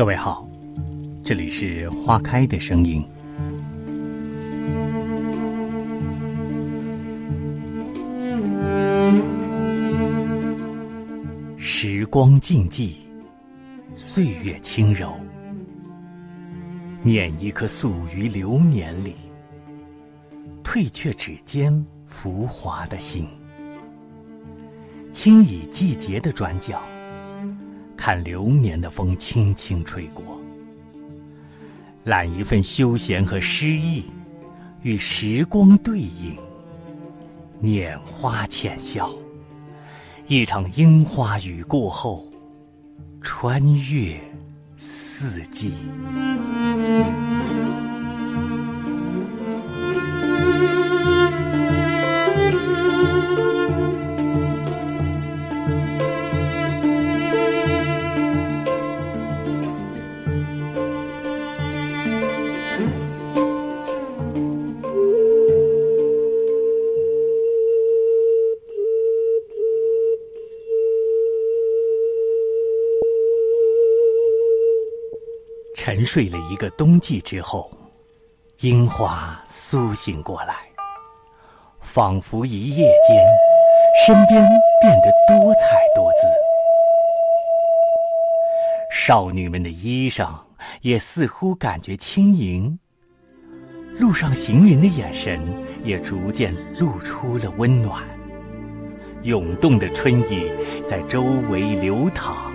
各位好，这里是花开的声音。时光静寂，岁月轻柔，念一颗素于流年里，褪却指尖浮华的心，轻倚季节的转角。看流年的风轻轻吹过，揽一份休闲和诗意，与时光对饮，拈花浅笑。一场樱花雨过后，穿越四季。沉睡了一个冬季之后，樱花苏醒过来，仿佛一夜间，身边变得多彩多姿。少女们的衣裳也似乎感觉轻盈，路上行人的眼神也逐渐露出了温暖。涌动的春意在周围流淌，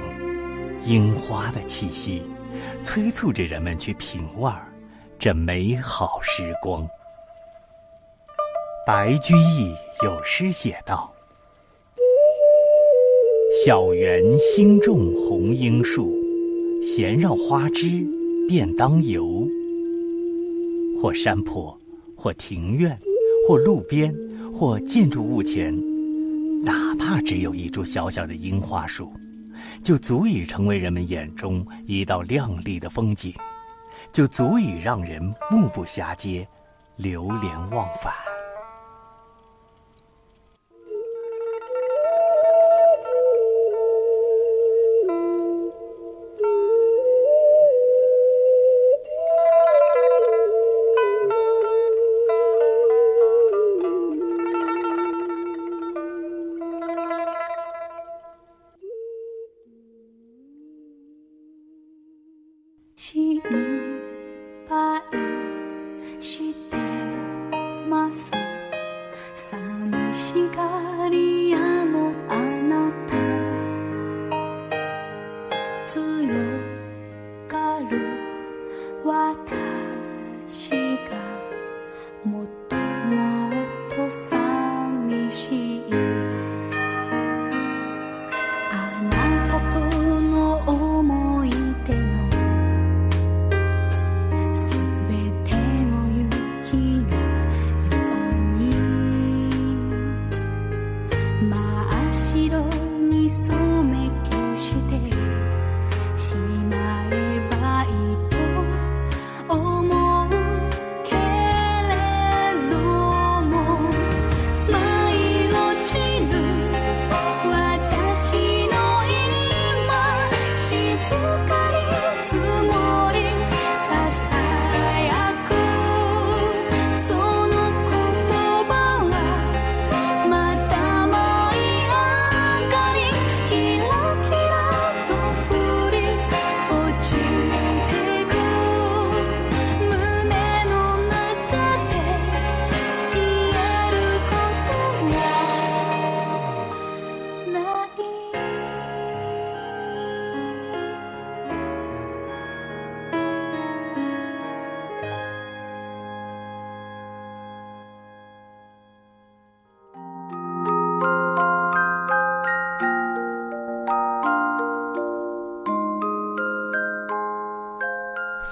樱花的气息。催促着人们去品味这美好时光。白居易有诗写道：“小园新种红罂树，闲绕花枝便当游。或山坡，或庭院，或路边，或建筑物前，哪怕只有一株小小的樱花树。”就足以成为人们眼中一道亮丽的风景，就足以让人目不暇接，流连忘返。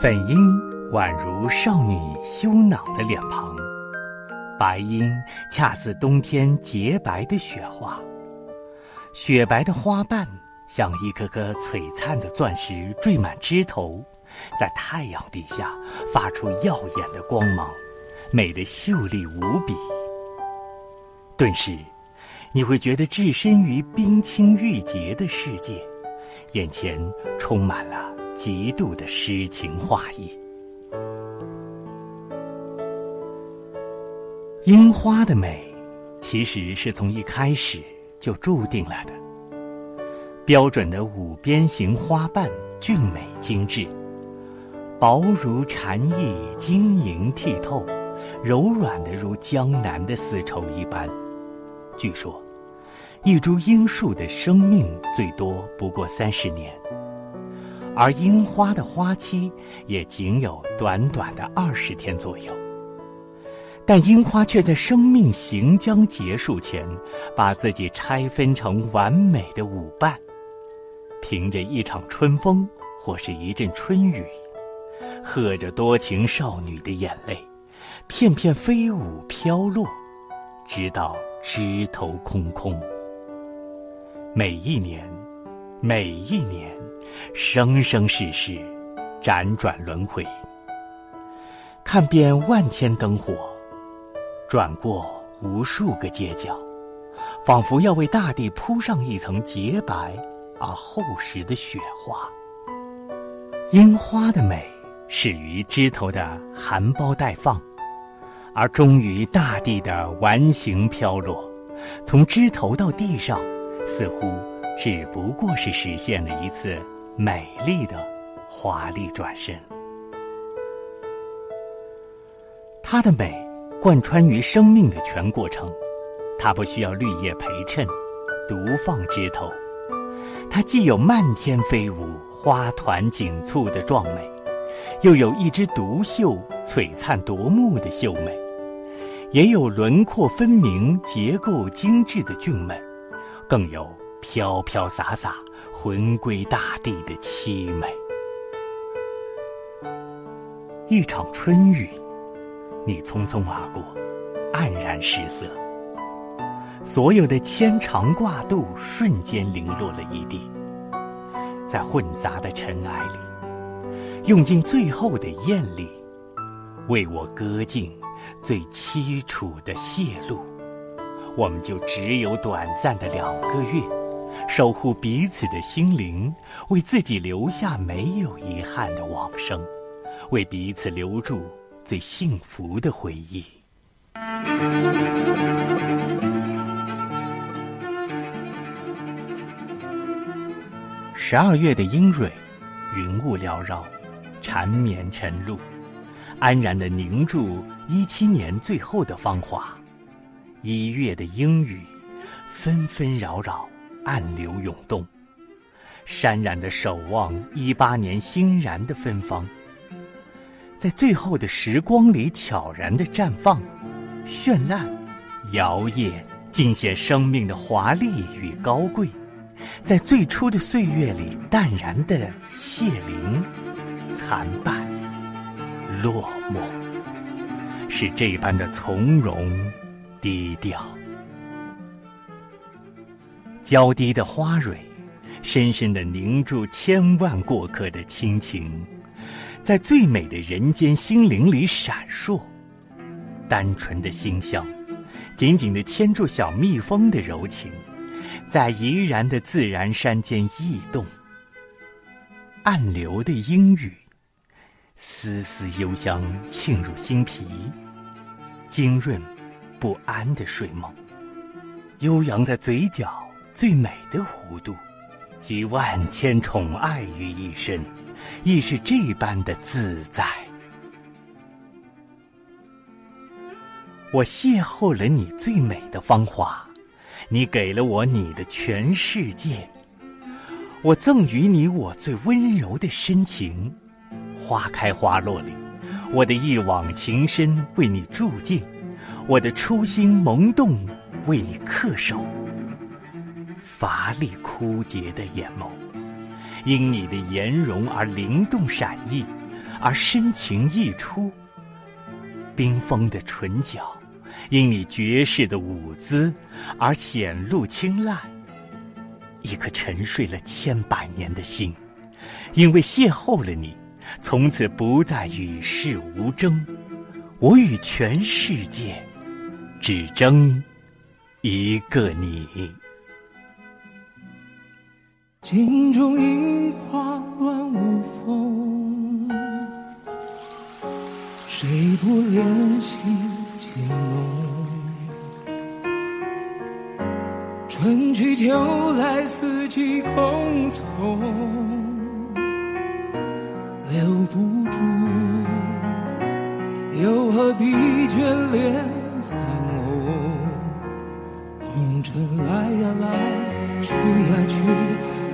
粉樱宛如少女羞恼的脸庞，白樱恰似冬天洁白的雪花，雪白的花瓣像一颗颗璀璨的钻石缀满枝头，在太阳底下发出耀眼的光芒，美得秀丽无比。顿时，你会觉得置身于冰清玉洁的世界，眼前充满了。极度的诗情画意。樱花的美，其实是从一开始就注定了的。标准的五边形花瓣，俊美精致，薄如蝉翼，晶莹剔透，柔软的如江南的丝绸一般。据说，一株樱树的生命最多不过三十年，而樱花的花期也仅有短短的二十天左右。但樱花却在生命行将结束前，把自己拆分成完美的舞伴，凭着一场春风或是一阵春雨，和着多情少女的眼泪，片片飞舞飘落，直到枝头空空。每一年，每一年，生生世世，辗转轮回，看遍万千灯火。转过无数个街角，仿佛要为大地铺上一层洁白而厚实的雪花。樱花的美始于枝头的含苞待放，而终于大地的完形飘落。从枝头到地上，似乎只不过是实现了一次美丽的华丽转身。它的美。贯穿于生命的全过程，它不需要绿叶陪衬，独放枝头。它既有漫天飞舞、花团锦簇的壮美，又有一枝独秀、璀璨夺目的秀美，也有轮廓分明、结构精致的俊美，更有飘飘洒洒、魂归大地的凄美。一场春雨。你匆匆而过，黯然失色。所有的牵肠挂肚瞬间零落了一地，在混杂的尘埃里，用尽最后的艳丽，为我割尽最凄楚的谢露。我们就只有短暂的两个月，守护彼此的心灵，为自己留下没有遗憾的往生，为彼此留住。最幸福的回忆。十二月的阴蕊，云雾缭绕，缠绵晨露，安然的凝住一七年最后的芳华。一月的阴雨，纷纷扰扰，暗流涌动，潸然的守望一八年欣然的芬芳。在最后的时光里悄然的绽放，绚烂，摇曳，尽显生命的华丽与高贵；在最初的岁月里淡然的谢灵，残败，落寞，是这般的从容低调。娇滴的花蕊，深深的凝住千万过客的亲情。在最美的人间心灵里闪烁，单纯的馨香，紧紧的牵住小蜜蜂的柔情，在怡然的自然山间逸动。暗流的阴雨，丝丝幽香沁入心脾，浸润不安的睡梦，悠扬的嘴角最美的弧度，集万千宠爱于一身。亦是这般的自在。我邂逅了你最美的芳华，你给了我你的全世界。我赠予你我最温柔的深情。花开花落里，我的一往情深为你铸镜，我的初心萌动为你恪守。乏力枯竭的眼眸。因你的颜容而灵动闪溢，而深情溢出；冰封的唇角，因你绝世的舞姿而显露清烂。一颗沉睡了千百年的心，因为邂逅了你，从此不再与世无争。我与全世界，只争一个你。镜中樱花乱舞风，谁不怜惜情浓？春去秋来，四季空从，留不住，又何必眷恋残红？红尘来呀来，去呀去。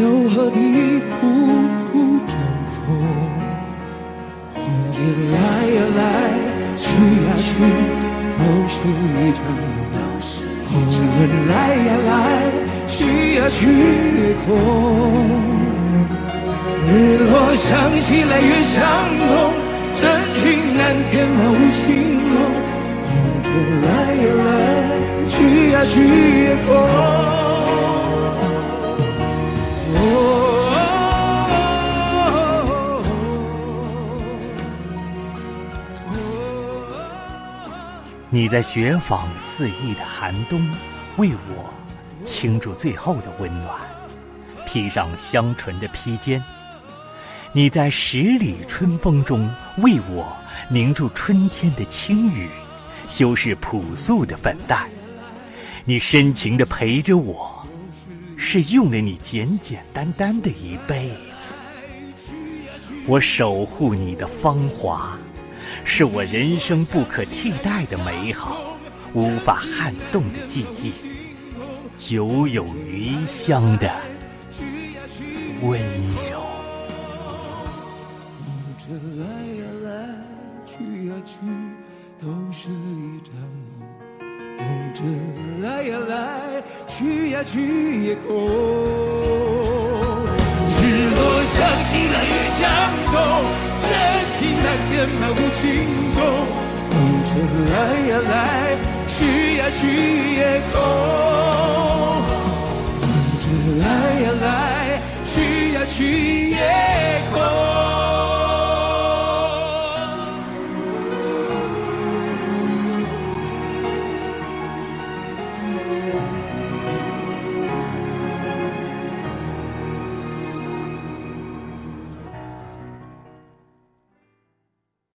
又何必苦苦争锋？红也来呀来，去呀去，都是一场梦。红人来呀来，去呀去也空。日落想起来越伤痛，真情难填满无情空。红天来呀来，去呀去也空。你在雪纺四溢的寒冬，为我倾注最后的温暖，披上香醇的披肩。你在十里春风中，为我凝住春天的轻雨，修饰朴素的粉黛。你深情地陪着我，是用了你简简单单的一辈子。我守护你的芳华。是我人生不可替代的美好，无法撼动的记忆，久有余香的温柔。梦着来呀来，去呀去，都是一场梦。梦着来呀来，去呀去也空。日落向西来，月向东。情难天满无情洞，红尘来呀来，去呀去也空。红尘来呀来，去呀去也空。